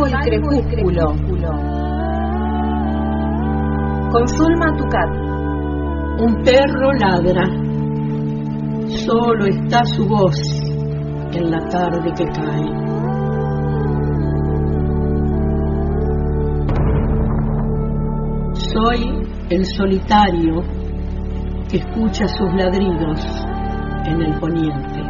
Salvo crepúsculo. Con Zulma Tucat. Un perro ladra. Solo está su voz en la tarde que cae. Soy el solitario que escucha sus ladridos en el poniente.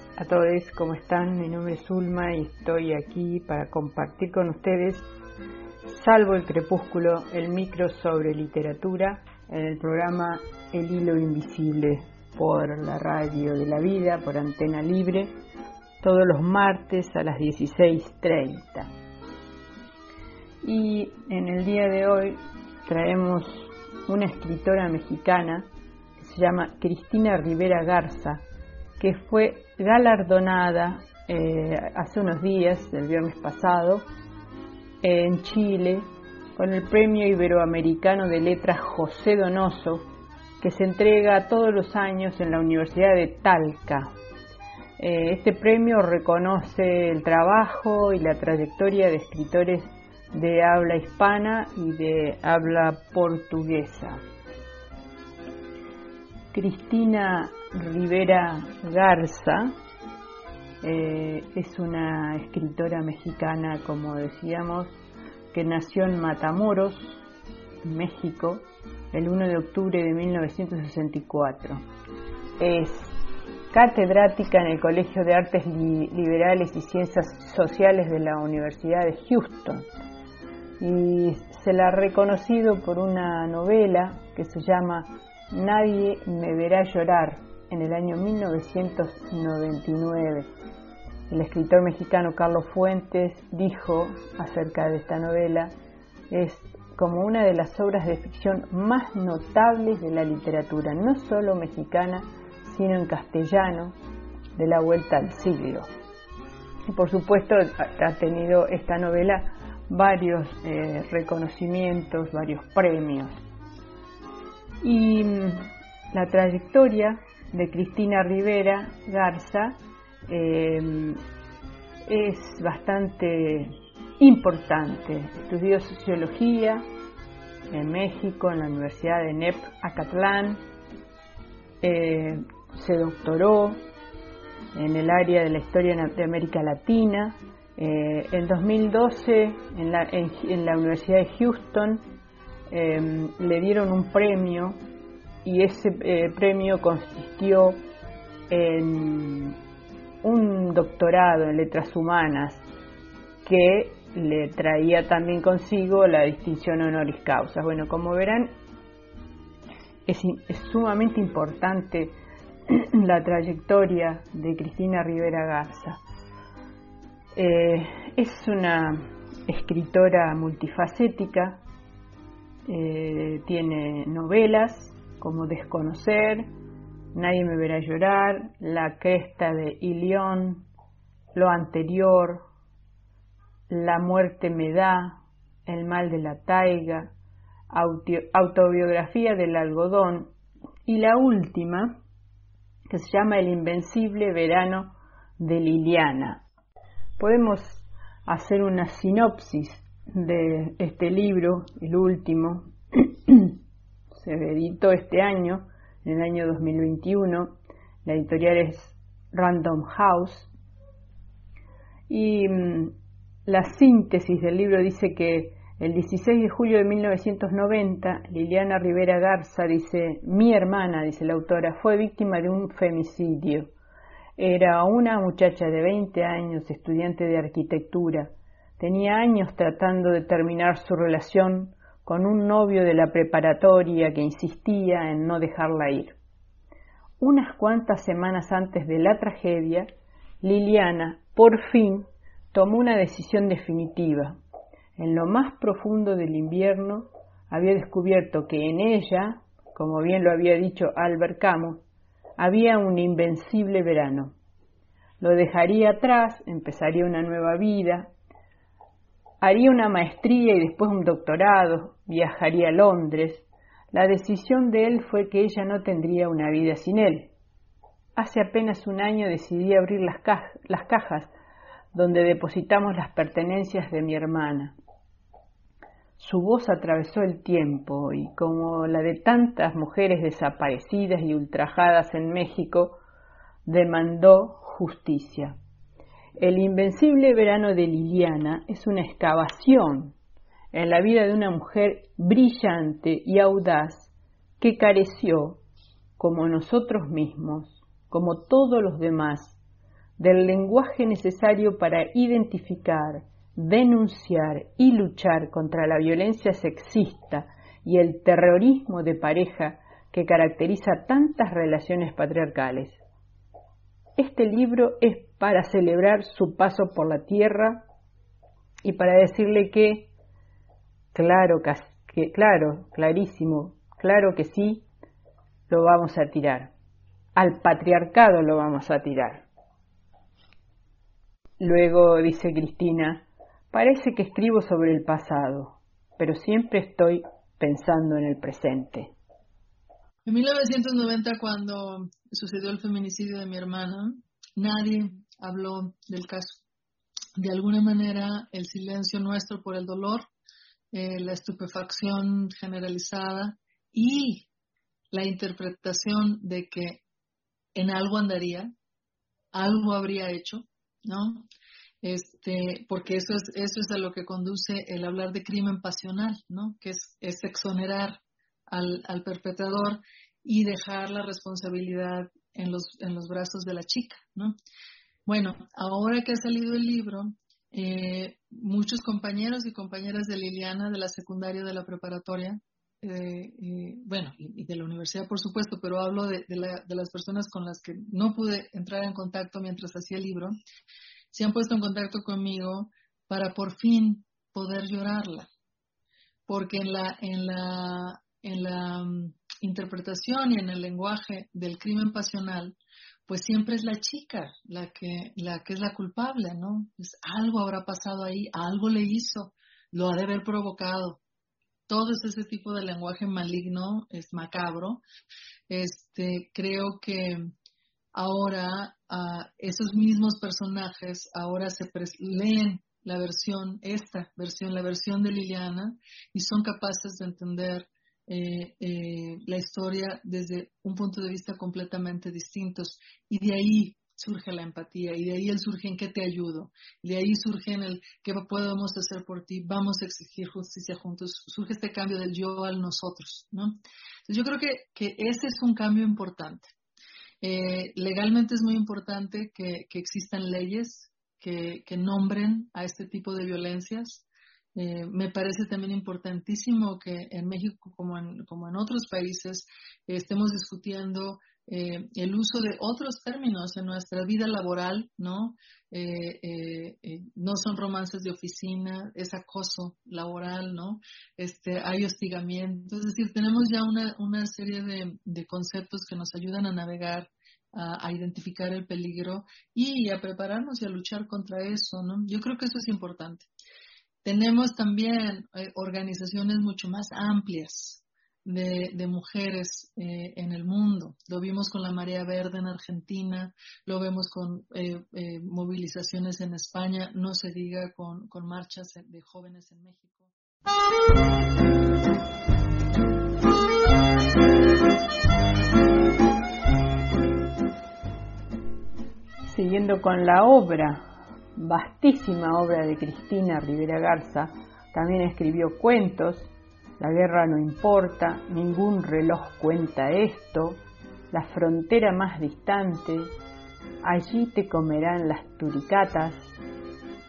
a todos, ¿cómo están? Mi nombre es Ulma y estoy aquí para compartir con ustedes, salvo el crepúsculo, el micro sobre literatura en el programa El Hilo Invisible por la radio de la vida, por antena libre, todos los martes a las 16.30. Y en el día de hoy traemos una escritora mexicana que se llama Cristina Rivera Garza, que fue galardonada eh, hace unos días, el viernes pasado, en Chile, con el Premio Iberoamericano de Letras José Donoso, que se entrega todos los años en la Universidad de Talca. Eh, este premio reconoce el trabajo y la trayectoria de escritores de habla hispana y de habla portuguesa. Cristina Rivera Garza eh, es una escritora mexicana, como decíamos, que nació en Matamoros, México, el 1 de octubre de 1964. Es catedrática en el Colegio de Artes Liberales y Ciencias Sociales de la Universidad de Houston y se la ha reconocido por una novela que se llama Nadie me verá llorar en el año 1999. El escritor mexicano Carlos Fuentes dijo acerca de esta novela, es como una de las obras de ficción más notables de la literatura, no solo mexicana, sino en castellano, de la vuelta al siglo. Y por supuesto ha tenido esta novela varios eh, reconocimientos, varios premios. Y mm, la trayectoria de Cristina Rivera Garza em, es bastante importante. Estudió sociología en México, en la Universidad de NEP Acatlán. Eh, se doctoró en el área de la historia de América Latina. Eh, en 2012, en la, en la Universidad de Houston, Em, le dieron un premio y ese eh, premio consistió en un doctorado en letras humanas que le traía también consigo la distinción honoris causa. Bueno, como verán, es, sumamente importante la trayectoria de Cristina Rivera Garza. Eh, es una escritora multifacética, eh, tiene novelas como Desconocer, Nadie me verá llorar, La cresta de Ilión, Lo anterior, La muerte me da, El mal de la taiga, Autobiografía del algodón y la última que se llama El invencible verano de Liliana. Podemos hacer una sinopsis de este libro, el último, editó este año, en el año 2021. La editorial es Random House. Y mm, la síntesis del libro dice que el 16 de julio de 1990, Liliana Rivera Garza dice, mi hermana, dice la autora, fue víctima de un femicidio. Era una muchacha de 20 años, estudiante de arquitectura Tenía años tratando de terminar su relación con un novio de la preparatoria que insistía en no dejarla ir. Unas cuantas semanas antes de la tragedia, Liliana, por fin, tomó una decisión definitiva. En lo más profundo del invierno había descubierto que en ella, como bien lo había dicho Albert Camus, había un invencible verano. Lo dejaría atrás, empezaría una nueva vida, haría una maestría y después un doctorado, viajaría a Londres. La decisión de él fue que ella no tendría una vida sin él. Hace apenas un año decidí abrir las, las cajas donde depositamos las pertenencias de mi hermana. Su voz atravesó el tiempo y, como la de tantas mujeres desaparecidas y ultrajadas en México, demandó justicia. El invencible verano de Liliana es una excavación en la vida de una mujer brillante y audaz que careció, como nosotros mismos, como todos los demás, del lenguaje necesario para identificar, denunciar y luchar contra la violencia sexista y el terrorismo de pareja que caracteriza tantas relaciones patriarcales. Este libro es para celebrar su paso por la tierra y para decirle que, claro, que, claro, clarísimo, claro que sí, lo vamos a tirar. Al patriarcado lo vamos a tirar. Luego dice Cristina, parece que escribo sobre el pasado, pero siempre estoy pensando en el presente. En 1990, cuando sucedió el feminicidio de mi hermana, nadie habló del caso. De alguna manera, el silencio nuestro por el dolor, eh, la estupefacción generalizada y la interpretación de que en algo andaría, algo habría hecho, ¿no? Este, porque eso es, eso es a lo que conduce el hablar de crimen pasional, ¿no? Que es, es exonerar al, al perpetrador y dejar la responsabilidad en los, en los brazos de la chica, ¿no? Bueno, ahora que ha salido el libro, eh, muchos compañeros y compañeras de Liliana de la secundaria de la preparatoria, eh, eh, bueno, y, de la universidad por supuesto, pero hablo de, de, la, de, las personas con las que no pude entrar en contacto mientras hacía el libro, se han puesto en contacto conmigo para por fin poder llorarla, porque en la, en la, en la mm, interpretación y en el lenguaje del crimen pasional, pues siempre es la chica la que, la que es la culpable, ¿no? Pues algo habrá pasado ahí, algo le hizo, lo ha de haber provocado. Todo ese tipo de lenguaje maligno es macabro. Este, creo que ahora uh, esos mismos personajes ahora se leen la versión, esta versión, la versión de Liliana, y son capaces de entender eh, eh, la historia desde un punto de vista completamente distintos. Y de ahí surge la empatía, y de ahí el surge en qué te ayudo, de ahí surge en el qué podemos hacer por ti, vamos a exigir justicia juntos, surge este cambio del yo al nosotros, ¿no? yo creo que, que ese es un cambio importante. Eh, legalmente es muy importante que, que existan leyes que, que, nombren a este tipo de violencias, eh, me parece también importantísimo que en México, como en, como en otros países, estemos discutiendo eh, el uso de otros términos en nuestra vida laboral, ¿no? Eh, no son romances de oficina, es acoso laboral, ¿no? Este, hay hostigamiento, es decir, tenemos ya una, serie de, conceptos que nos ayudan a navegar a, identificar el peligro y a prepararnos y a luchar contra eso, ¿no? Yo creo que eso es importante. Tenemos también eh, organizaciones mucho más amplias de, mujeres eh, en el mundo. Lo vimos con la Marea Verde en Argentina, lo vemos con eh, eh movilizaciones en España, no se diga con marchas de jóvenes en México. Siguiendo con la obra vastísima obra de Cristina Rivera Garza, también escribió cuentos, La guerra no importa, Ningún reloj cuenta esto, La frontera más distante, Allí te comerán las turicatas,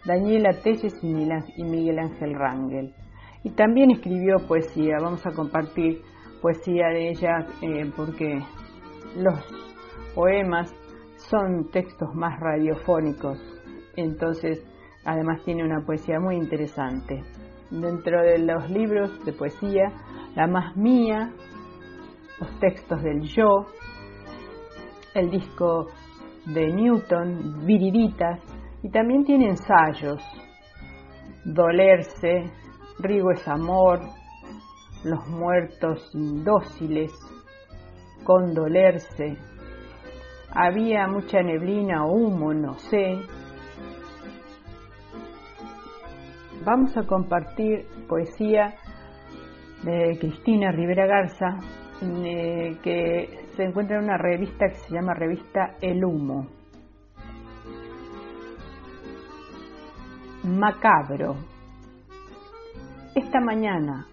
Daniela Telles y Miguel Ángel Rangel. Y también escribió poesía, vamos a compartir poesía de ella eh, porque los poemas son textos más radiofónicos entonces Además tiene una poesía muy interesante. Dentro de los libros de poesía, La más mía, los textos del yo, el disco de Newton, Viriditas, y también tiene ensayos, Dolerse, Rigo es amor, Los muertos dóciles, Condolerse, Había mucha neblina o humo, no sé, vamos a compartir poesía de Cristina Rivera Garza, eh, que se encuentra en una revista que se llama Revista El Humo. Macabro. Esta mañana,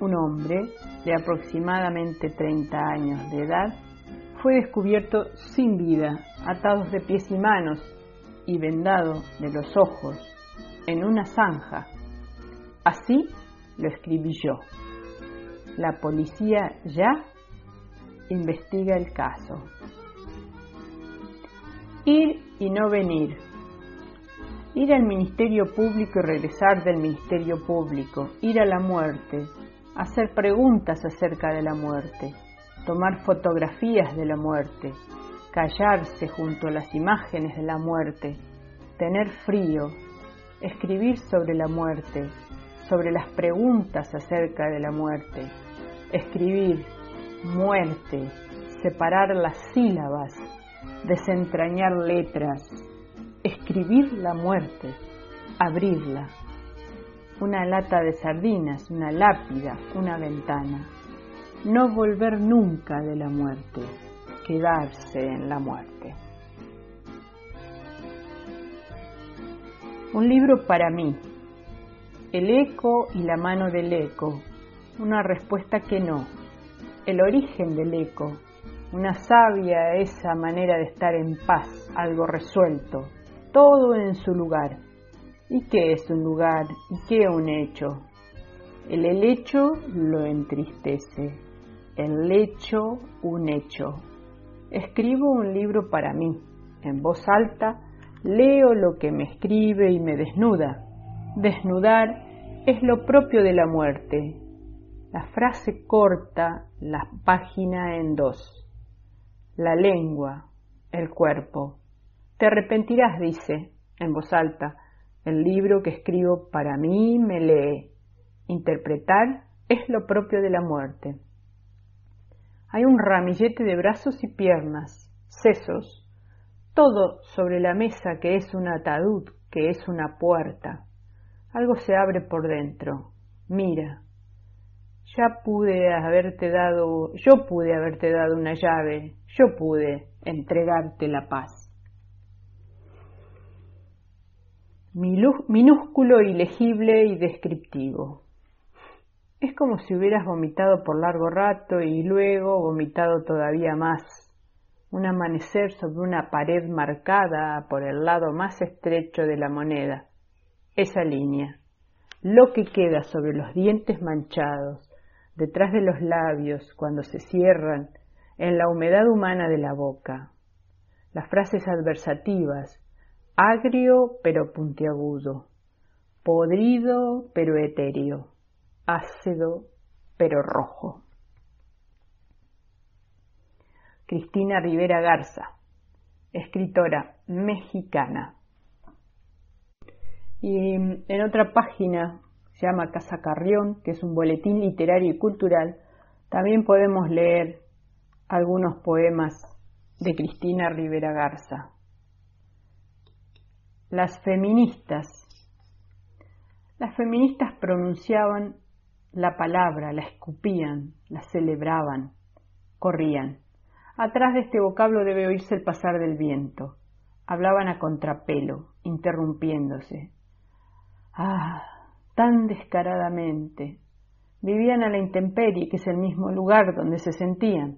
un hombre de aproximadamente 30 años de edad fue descubierto sin vida, atados de pies y manos y vendado de los ojos en una zanja. Así lo escribí yo. La policía ya investiga el caso. Ir y no venir. Ir al Ministerio Público y regresar del Ministerio Público. Ir a la muerte. Hacer preguntas acerca de la muerte. Tomar fotografías de la muerte. Callarse junto a las imágenes de la muerte. Tener frío, escribir sobre la muerte, sobre las preguntas acerca de la muerte, escribir muerte, separar las sílabas, desentrañar letras, escribir la muerte, abrirla, una lata de sardinas, una lápida, una ventana, no volver nunca de la muerte, quedarse en la muerte. Un libro para mí. El eco y la mano del eco. Una respuesta que no. El origen del eco. Una sabia esa manera de estar en paz, algo resuelto. Todo en su lugar. ¿Y qué es un lugar? ¿Y qué un hecho? El helecho lo entristece. El lecho un hecho. Escribo un libro para mí, en voz alta, Leo lo que me escribe y me desnuda. Desnudar es lo propio de la muerte. La frase corta la página en dos. La lengua, el cuerpo. Te arrepentirás, dice, en voz alta. El libro que escribo para mí me lee. Interpretar es lo propio de la muerte. Hay un ramillete de brazos y piernas, sesos, todo sobre la mesa que es un ataúd, que es una puerta. Algo se abre por dentro. Mira, ya pude haberte dado, yo pude haberte dado una llave, yo pude entregarte la paz. Minúsculo, ilegible y descriptivo. Es como si hubieras vomitado por largo rato y luego vomitado todavía más un amanecer sobre una pared marcada por el lado más estrecho de la moneda. Esa línea. Lo que queda sobre los dientes manchados, detrás de los labios cuando se cierran, en la humedad humana de la boca. Las frases adversativas, agrio pero puntiagudo, podrido pero etéreo, ácido pero rojo. Cristina Rivera Garza, escritora mexicana. Y en otra página, se llama Casa Carrión, que es un boletín literario y cultural, también podemos leer algunos poemas de Cristina Rivera Garza. Las feministas. Las feministas pronunciaban la palabra, la escupían, la celebraban, corrían. Atrás de este vocablo debe oírse el pasar del viento. Hablaban a contrapelo, interrumpiéndose. Ah, tan descaradamente. Vivían a la intemperie, que es el mismo lugar donde se sentían.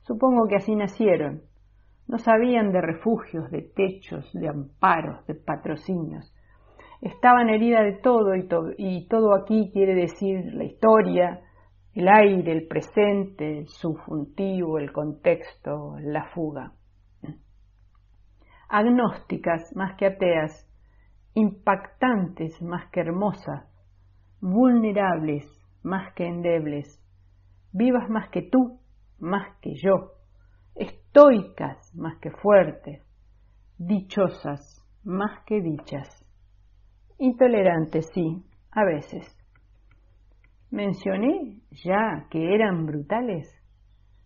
Supongo que así nacieron. No sabían de refugios, de techos, de amparos, de patrocinios. Estaban heridas de todo y, y todo aquí quiere decir la historia, el aire, el presente, el subjuntivo, el contexto, la fuga. Agnósticas más que ateas, impactantes más que hermosas, vulnerables más que endebles, vivas más que tú, más que yo, estoicas más que fuertes, dichosas más que dichas, intolerantes, sí, a veces. Mencioné ya que eran brutales.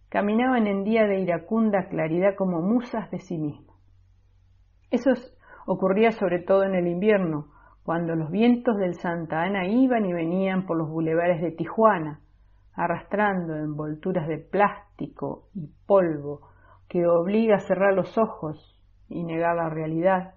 Caminaban en día de iracunda claridad como musas de sí mismos. Eso ocurría sobre todo en el invierno, cuando los vientos del Santa Ana iban y venían por los bulevares de Tijuana, arrastrando envolturas de plástico y polvo que obliga a cerrar los ojos y negar la realidad.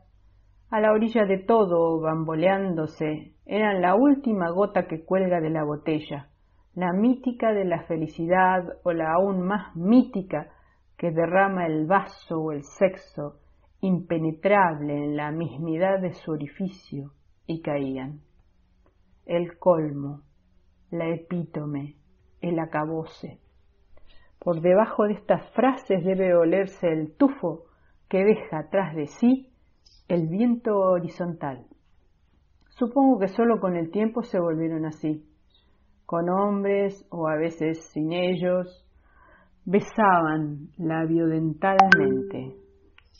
A la orilla de todo, bamboleándose, eran la última gota que cuelga de la botella, la mítica de la felicidad o la aún más mítica que derrama el vaso o el sexo, impenetrable en la mismidad de su orificio, y caían. El colmo, la epítome, el acabose. Por debajo de estas frases debe olerse el tufo que deja atrás de sí el viento horizontal. Supongo que solo con el tiempo se volvieron así, con hombres o a veces sin ellos, besaban labiodentalmente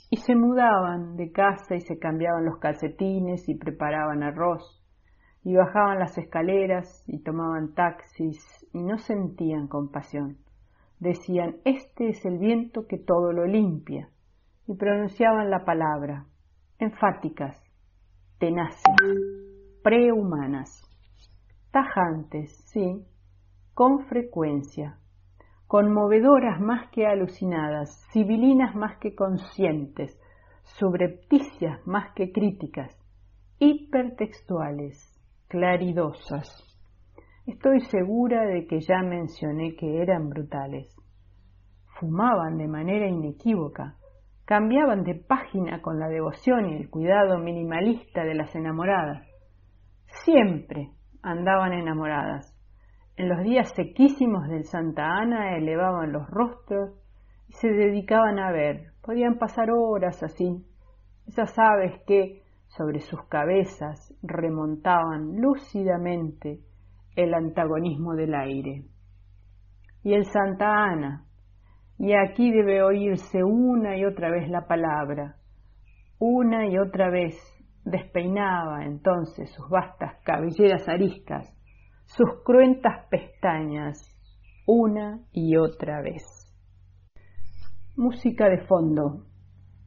y se mudaban de casa y se cambiaban los calcetines y preparaban arroz y bajaban las escaleras y tomaban taxis y no sentían compasión. Decían, este es el viento que todo lo limpia, y pronunciaban la palabra, enfáticas, tenaces, prehumanas, tajantes, sí, con frecuencia, conmovedoras más que alucinadas, civilinas más que conscientes, subrepticias más que críticas, hipertextuales, claridosas. Estoy segura de que ya mencioné que eran brutales. Fumaban de manera inequívoca, cambiaban de página con la devoción y el cuidado minimalista de las enamoradas. Siempre andaban enamoradas. En los días sequísimos del Santa Ana elevaban los rostros y se dedicaban a ver. Podían pasar horas así. Esas aves que, sobre sus cabezas remontaban lúcidamente el antagonismo del aire. Y el Santa Ana, y aquí debe oírse una y otra vez la palabra, una y otra vez despeinaba entonces sus vastas cabelleras ariscas, sus cruentas pestañas, una y otra vez. Música de fondo,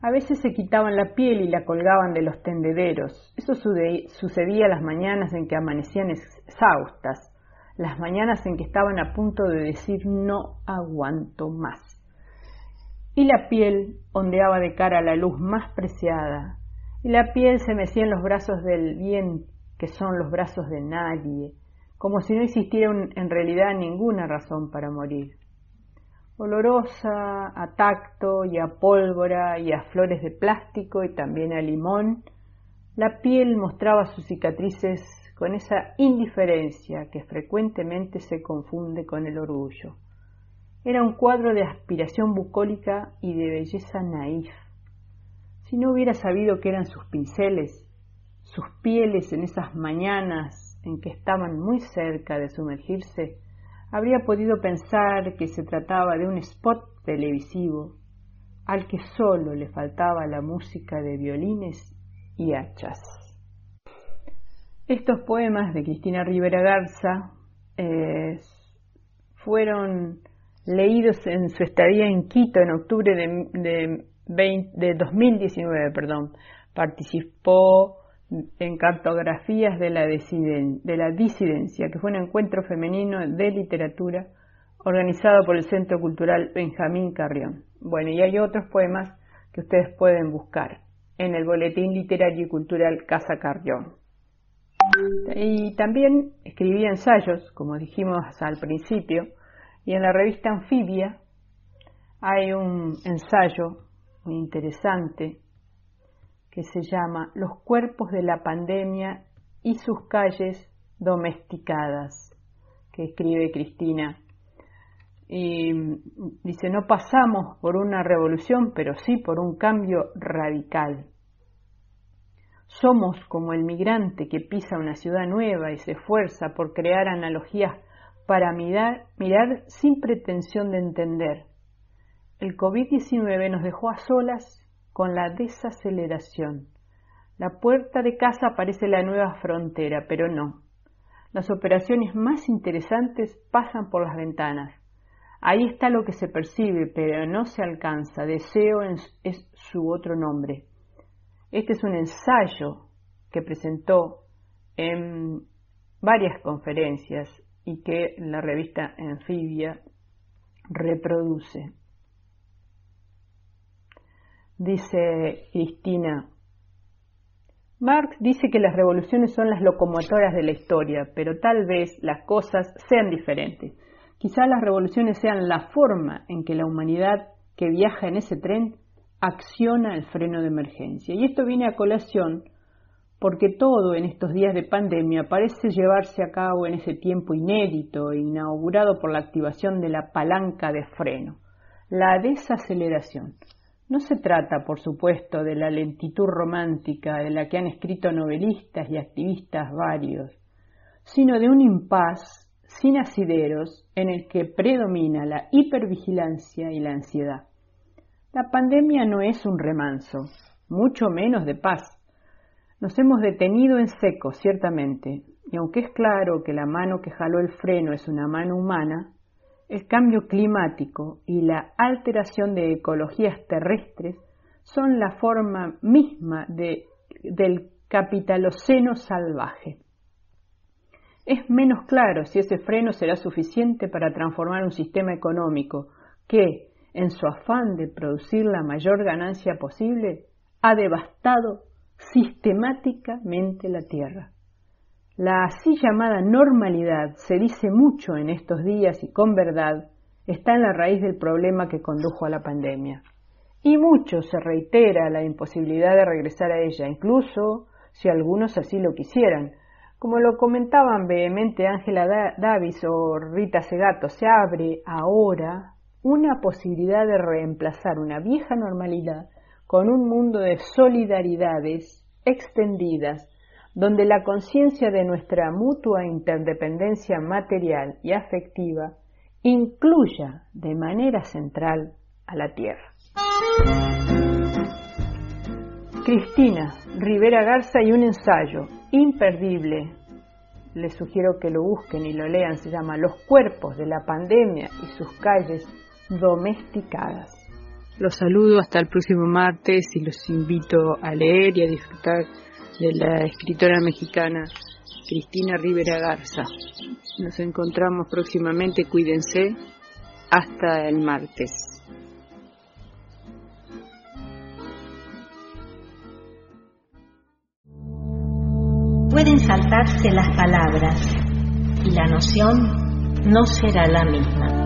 a veces se quitaban la piel y la colgaban de los tendederos. Eso sucedía las mañanas en que amanecían exhaustas, las mañanas en que estaban a punto de decir no aguanto más. Y la piel ondeaba de cara a la luz más preciada, y la piel se mecía en los brazos del bien, que son los brazos de nadie, como si no existiera en realidad ninguna razón para morir olorosa a tacto y a pólvora y a flores de plástico y también a limón, la piel mostraba sus cicatrices con esa indiferencia que frecuentemente se confunde con el orgullo. Era un cuadro de aspiración bucólica y de belleza naif. Si no hubiera sabido que eran sus pinceles, sus pieles en esas mañanas en que estaban muy cerca de sumergirse, habría podido pensar que se trataba de un spot televisivo al que solo le faltaba la música de violines y hachas. Estos poemas de Cristina Rivera Garza eh, fueron leídos en su estadía en Quito en octubre de, de 2019. Perdón. Participó en cartografías de la, de la disidencia, que fue un encuentro femenino de literatura organizado por el Centro Cultural Benjamín Carrión. Bueno, y hay otros poemas que ustedes pueden buscar en el Boletín Literario y Cultural Casa Carrión. Y también escribía ensayos, como dijimos al principio, y en la revista Anfibia hay un ensayo muy interesante que se llama Los cuerpos de la pandemia y sus calles domesticadas, que escribe Cristina. Y dice, no pasamos por una revolución, pero sí por un cambio radical. Somos como el migrante que pisa una ciudad nueva y se esfuerza por crear analogías para mirar, mirar sin pretensión de entender. El COVID-19 nos dejó a solas con la desaceleración. La puerta de casa parece la nueva frontera, pero no. Las operaciones más interesantes pasan por las ventanas. Ahí está lo que se percibe, pero no se alcanza. Deseo es su otro nombre. Este es un ensayo que presentó en varias conferencias y que la revista Anfibia reproduce. Dice Cristina, Marx dice que las revoluciones son las locomotoras de la historia, pero tal vez las cosas sean diferentes. Quizá las revoluciones sean la forma en que la humanidad que viaja en ese tren acciona el freno de emergencia. Y esto viene a colación porque todo en estos días de pandemia parece llevarse a cabo en ese tiempo inédito inaugurado por la activación de la palanca de freno, la desaceleración. No se trata, por supuesto, de la lentitud romántica de la que han escrito novelistas y activistas varios, sino de un impas sin asideros en el que predomina la hipervigilancia y la ansiedad. La pandemia no es un remanso, mucho menos de paz. Nos hemos detenido en seco, ciertamente, y aunque es claro que la mano que jaló el freno es una mano humana, el cambio climático y la alteración de ecologías terrestres son la forma misma de, del capitaloceno salvaje. Es menos claro si ese freno será suficiente para transformar un sistema económico que, en su afán de producir la mayor ganancia posible, ha devastado sistemáticamente la tierra. La así llamada normalidad se dice mucho en estos días y con verdad está en la raíz del problema que condujo a la pandemia. Y mucho se reitera la imposibilidad de regresar a ella, incluso si algunos así lo quisieran. Como lo comentaban vehemente Ángela Davis o Rita Segato, se abre ahora una posibilidad de reemplazar una vieja normalidad con un mundo de solidaridades extendidas donde la conciencia de nuestra mutua interdependencia material y afectiva incluya de manera central a la Tierra. Cristina Rivera Garza y un ensayo imperdible. Les sugiero que lo busquen y lo lean. Se llama Los cuerpos de la pandemia y sus calles domesticadas. Los saludo hasta el próximo martes y los invito a leer y a disfrutar de la escritora mexicana Cristina Rivera Garza. Nos encontramos próximamente, cuídense, hasta el martes. Pueden saltarse las palabras y la noción no será la misma.